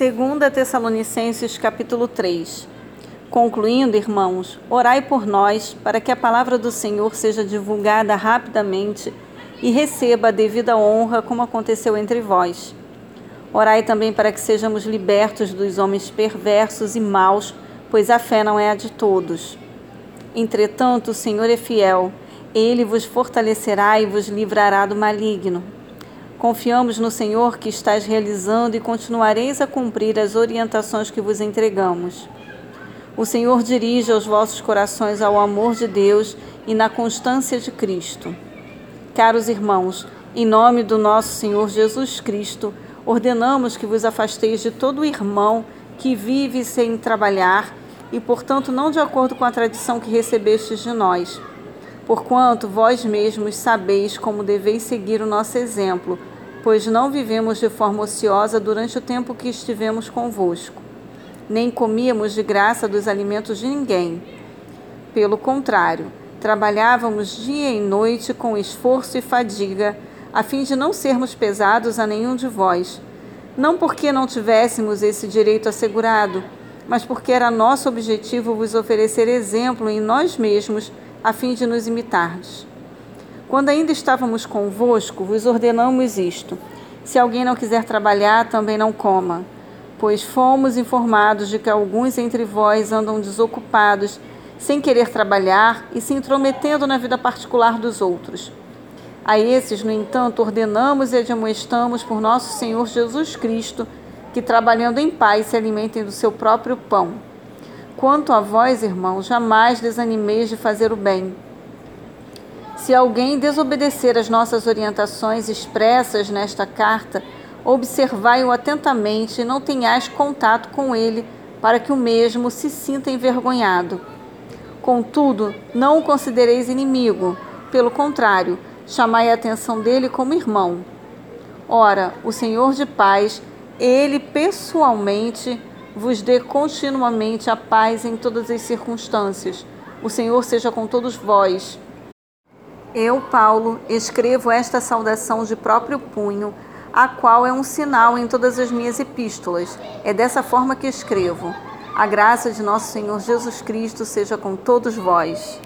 2 Tessalonicenses capítulo 3 Concluindo, irmãos, orai por nós para que a palavra do Senhor seja divulgada rapidamente e receba a devida honra como aconteceu entre vós. Orai também para que sejamos libertos dos homens perversos e maus, pois a fé não é a de todos. Entretanto, o Senhor é fiel, ele vos fortalecerá e vos livrará do maligno. Confiamos no Senhor que estás realizando e continuareis a cumprir as orientações que vos entregamos. O Senhor dirige os vossos corações ao amor de Deus e na constância de Cristo. Caros irmãos, em nome do nosso Senhor Jesus Cristo, ordenamos que vos afasteis de todo irmão que vive sem trabalhar e, portanto, não de acordo com a tradição que recebestes de nós. Porquanto vós mesmos sabeis como deveis seguir o nosso exemplo pois não vivemos de forma ociosa durante o tempo que estivemos convosco, nem comíamos de graça dos alimentos de ninguém. Pelo contrário, trabalhávamos dia e noite com esforço e fadiga, a fim de não sermos pesados a nenhum de vós, não porque não tivéssemos esse direito assegurado, mas porque era nosso objetivo vos oferecer exemplo em nós mesmos, a fim de nos imitardes. Quando ainda estávamos convosco, vos ordenamos isto: se alguém não quiser trabalhar, também não coma. Pois fomos informados de que alguns entre vós andam desocupados, sem querer trabalhar e se intrometendo na vida particular dos outros. A esses, no entanto, ordenamos e admoestamos por nosso Senhor Jesus Cristo que, trabalhando em paz, se alimentem do seu próprio pão. Quanto a vós, irmãos, jamais desanimeis de fazer o bem se alguém desobedecer as nossas orientações expressas nesta carta, observai-o atentamente e não tenhais contato com ele, para que o mesmo se sinta envergonhado. Contudo, não o considereis inimigo, pelo contrário, chamai a atenção dele como irmão. Ora, o Senhor de paz, ele pessoalmente vos dê continuamente a paz em todas as circunstâncias. O Senhor seja com todos vós. Eu, Paulo, escrevo esta saudação de próprio punho, a qual é um sinal em todas as minhas epístolas. É dessa forma que escrevo. A graça de nosso Senhor Jesus Cristo seja com todos vós.